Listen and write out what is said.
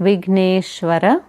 Vigneshwara